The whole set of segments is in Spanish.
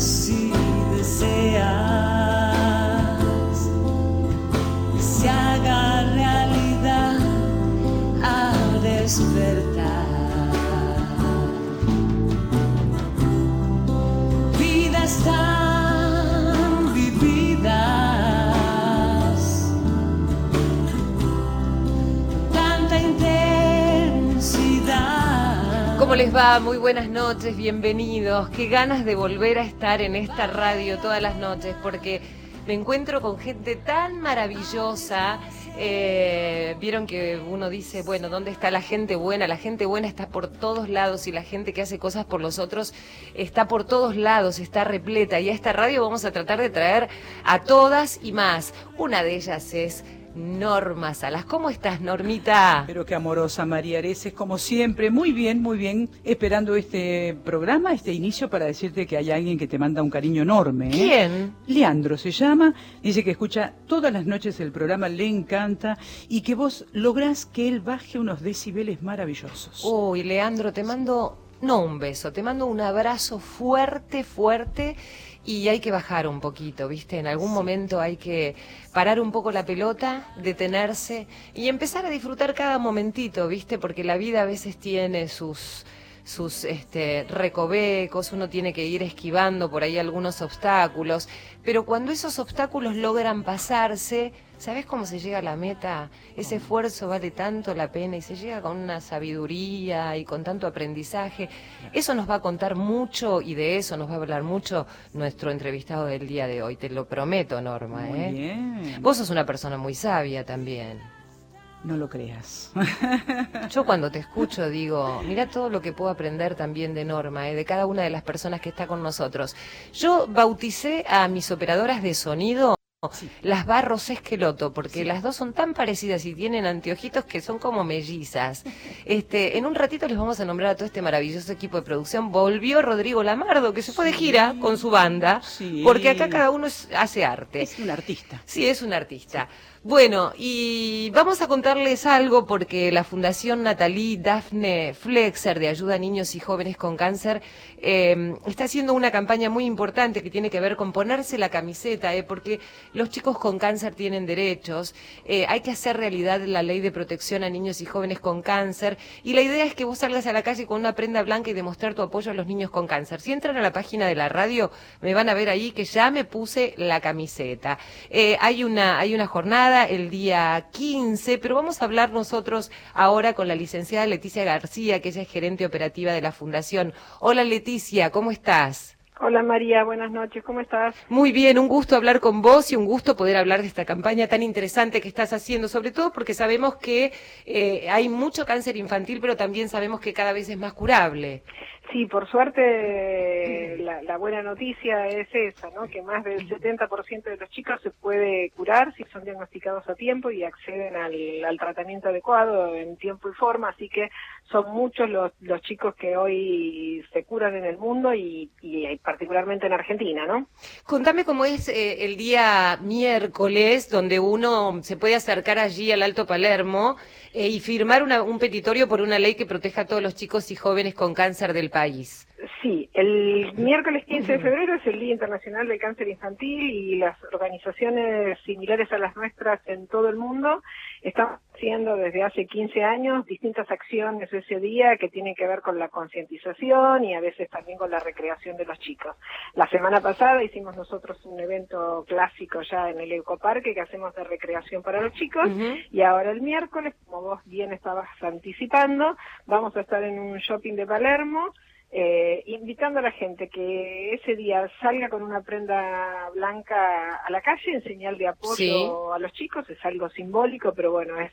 Sueño va? Muy buenas noches, bienvenidos. Qué ganas de volver a estar en esta radio todas las noches porque me encuentro con gente tan maravillosa. Eh, Vieron que uno dice, bueno, ¿dónde está la gente buena? La gente buena está por todos lados y la gente que hace cosas por los otros está por todos lados, está repleta. Y a esta radio vamos a tratar de traer a todas y más. Una de ellas es Norma Salas. ¿Cómo estás, Normita? Pero qué amorosa María Areces, como siempre, muy bien, muy bien, esperando este programa, este inicio para decirte que hay alguien que te manda un cariño enorme. ¿eh? ¿Quién? Leandro se llama, dice que escucha todas las noches el programa, le encanta y que vos lográs que él baje unos decibeles maravillosos. Uy, Leandro, te mando, no un beso, te mando un abrazo fuerte, fuerte y hay que bajar un poquito, ¿viste? En algún momento hay que parar un poco la pelota, detenerse y empezar a disfrutar cada momentito, ¿viste? Porque la vida a veces tiene sus sus este, recovecos, uno tiene que ir esquivando por ahí algunos obstáculos, pero cuando esos obstáculos logran pasarse, ¿sabes cómo se llega a la meta? Ese esfuerzo vale tanto la pena y se llega con una sabiduría y con tanto aprendizaje. Eso nos va a contar mucho y de eso nos va a hablar mucho nuestro entrevistado del día de hoy, te lo prometo, Norma. Muy ¿eh? bien. Vos sos una persona muy sabia también. No lo creas. Yo cuando te escucho digo, mira todo lo que puedo aprender también de Norma, ¿eh? de cada una de las personas que está con nosotros. Yo bauticé a mis operadoras de sonido las Barros Esqueloto, porque las dos son tan parecidas y tienen anteojitos que son como mellizas. Este, en un ratito les vamos a nombrar a todo este maravilloso equipo de producción. Volvió Rodrigo Lamardo, que se fue de gira con su banda, Sí. porque acá cada uno es- hace arte. Es un artista. Sí, es un artista. Bueno, y vamos a contarles algo porque la Fundación Natalí Dafne Flexer de Ayuda a Niños y Jóvenes con Cáncer eh, está haciendo una campaña muy importante que tiene que ver con ponerse la camiseta, eh, porque los chicos con cáncer tienen derechos, eh, hay que hacer realidad la ley de protección a niños y jóvenes con cáncer, y la idea es que vos salgas a la calle con una prenda blanca y demostrar tu apoyo a los niños con cáncer. Si entran a la página de la radio, me van a ver ahí que ya me puse la camiseta. Eh, hay una, hay una jornada el día 15, pero vamos a hablar nosotros ahora con la licenciada Leticia García, que ella es gerente operativa de la Fundación. Hola Leticia, ¿cómo estás? Hola María, buenas noches, ¿cómo estás? Muy bien, un gusto hablar con vos y un gusto poder hablar de esta campaña tan interesante que estás haciendo, sobre todo porque sabemos que eh, hay mucho cáncer infantil, pero también sabemos que cada vez es más curable. Sí, por suerte la, la buena noticia es esa, ¿no? Que más del 70% de los chicos se puede curar si son diagnosticados a tiempo y acceden al, al tratamiento adecuado en tiempo y forma, así que son muchos los, los chicos que hoy se curan en el mundo y, y particularmente en Argentina, ¿no? Contame cómo es eh, el día miércoles, donde uno se puede acercar allí al Alto Palermo eh, y firmar una- un petitorio por una ley que proteja a todos los chicos y jóvenes con cáncer del país. Sí, el miércoles 15 de febrero es el Día Internacional del Cáncer Infantil y las organizaciones similares a las nuestras en todo el mundo están haciendo desde hace 15 años distintas acciones ese día que tienen que ver con la concientización y a veces también con la recreación de los chicos. La semana pasada hicimos nosotros un evento clásico ya en el Ecoparque que hacemos de recreación para los chicos y ahora el miércoles, como vos bien estabas anticipando, vamos a estar en un shopping de Palermo eh, invitando a la gente que ese día salga con una prenda blanca a la calle en señal de apoyo Sí. a los chicos, es algo simbólico, pero bueno, es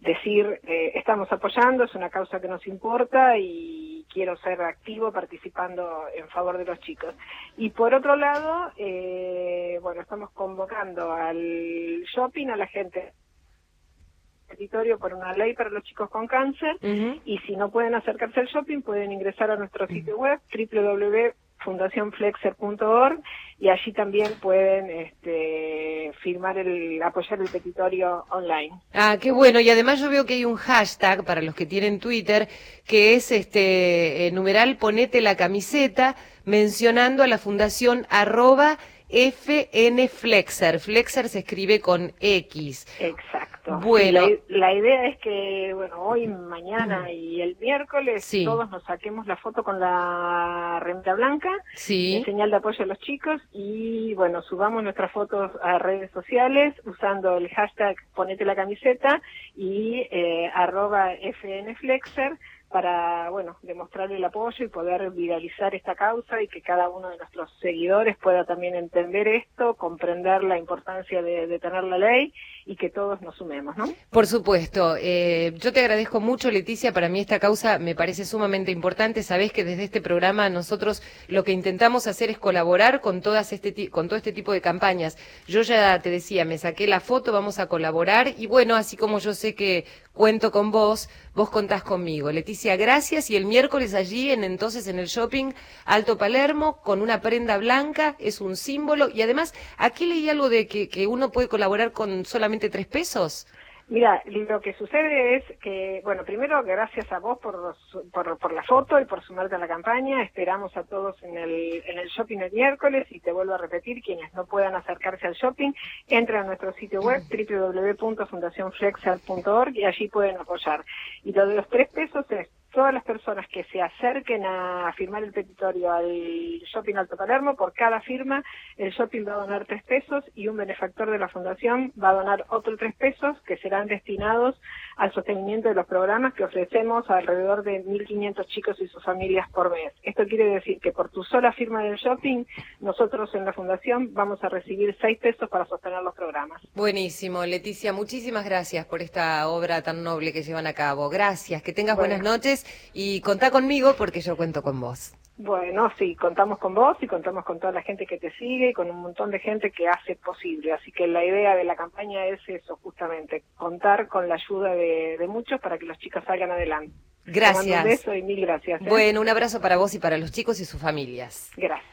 decir, eh, estamos apoyando, es una causa que nos importa y quiero ser activo participando en favor de los chicos. Y por otro lado, eh, bueno, estamos convocando al shopping a la gente territorio por una ley para los chicos con cáncer y si no pueden acercarse al shopping pueden ingresar a nuestro sitio web www.fundacionflexer.org y allí también pueden este, firmar el apoyar el petitorio online. Ah, qué bueno. Y además yo veo que hay un hashtag para los que tienen Twitter que es este eh, numeral ponete la camiseta mencionando a la fundación arroba FN Flexer. Flexer se escribe con X. Exacto. Bueno. La, la idea es que, bueno, hoy, mañana y el miércoles Sí. todos nos saquemos la foto con la remera blanca Sí. en señal de apoyo a los chicos y, bueno, subamos nuestras fotos a redes sociales usando el hashtag ponete la camiseta y eh, arroba FNFlexer para, bueno, demostrar el apoyo y poder viralizar esta causa y que cada uno de nuestros seguidores pueda también entender esto, comprender la importancia de, de tener la ley y que todos nos sumemos, ¿no? Por supuesto. Eh, yo te agradezco mucho, Leticia. Para mí esta causa me parece sumamente importante. Sabés que desde este programa nosotros lo que intentamos hacer es colaborar con todas este con todo este tipo de campañas. Yo ya te decía, me saqué la foto, vamos a colaborar y bueno, así como yo sé que cuento con vos, vos contás conmigo. Leticia, gracias y el miércoles allí en entonces en el shopping Alto Palermo con una prenda blanca es un símbolo y además aquí leí algo de que, que uno puede colaborar con solamente tres pesos. Mira, lo que sucede es que, bueno, primero gracias a vos por, por, por la foto y por sumarte a la campaña. Esperamos a todos en el, en el shopping el miércoles y te vuelvo a repetir, quienes no puedan acercarse al shopping, entren a nuestro sitio web www.fundacionflexer.org y allí pueden apoyar. Y lo de los tres pesos es todas las personas que se acerquen a firmar el petitorio al Shopping Alto Palermo, por cada firma el shopping va a donar tres pesos y un benefactor de la fundación va a donar otros tres pesos que serán destinados al sostenimiento de los programas que ofrecemos a alrededor de 1.500 chicos y sus familias por mes. Esto quiere decir que por tu sola firma del shopping, nosotros en la fundación vamos a recibir seis pesos para sostener los programas. Buenísimo, Leticia, muchísimas gracias por esta obra tan noble que llevan a cabo. Gracias, que tengas Bueno. buenas noches y contá conmigo porque yo cuento con vos. Bueno, sí, contamos con vos y contamos con toda la gente que te sigue y con un montón de gente que hace posible. Así que la idea de la campaña es eso, justamente, contar con la ayuda de, de muchos para que los chicos salgan adelante. Te mando Gracias. un beso y mil gracias. ¿eh? Bueno, un abrazo para vos y para los chicos y sus familias. Gracias.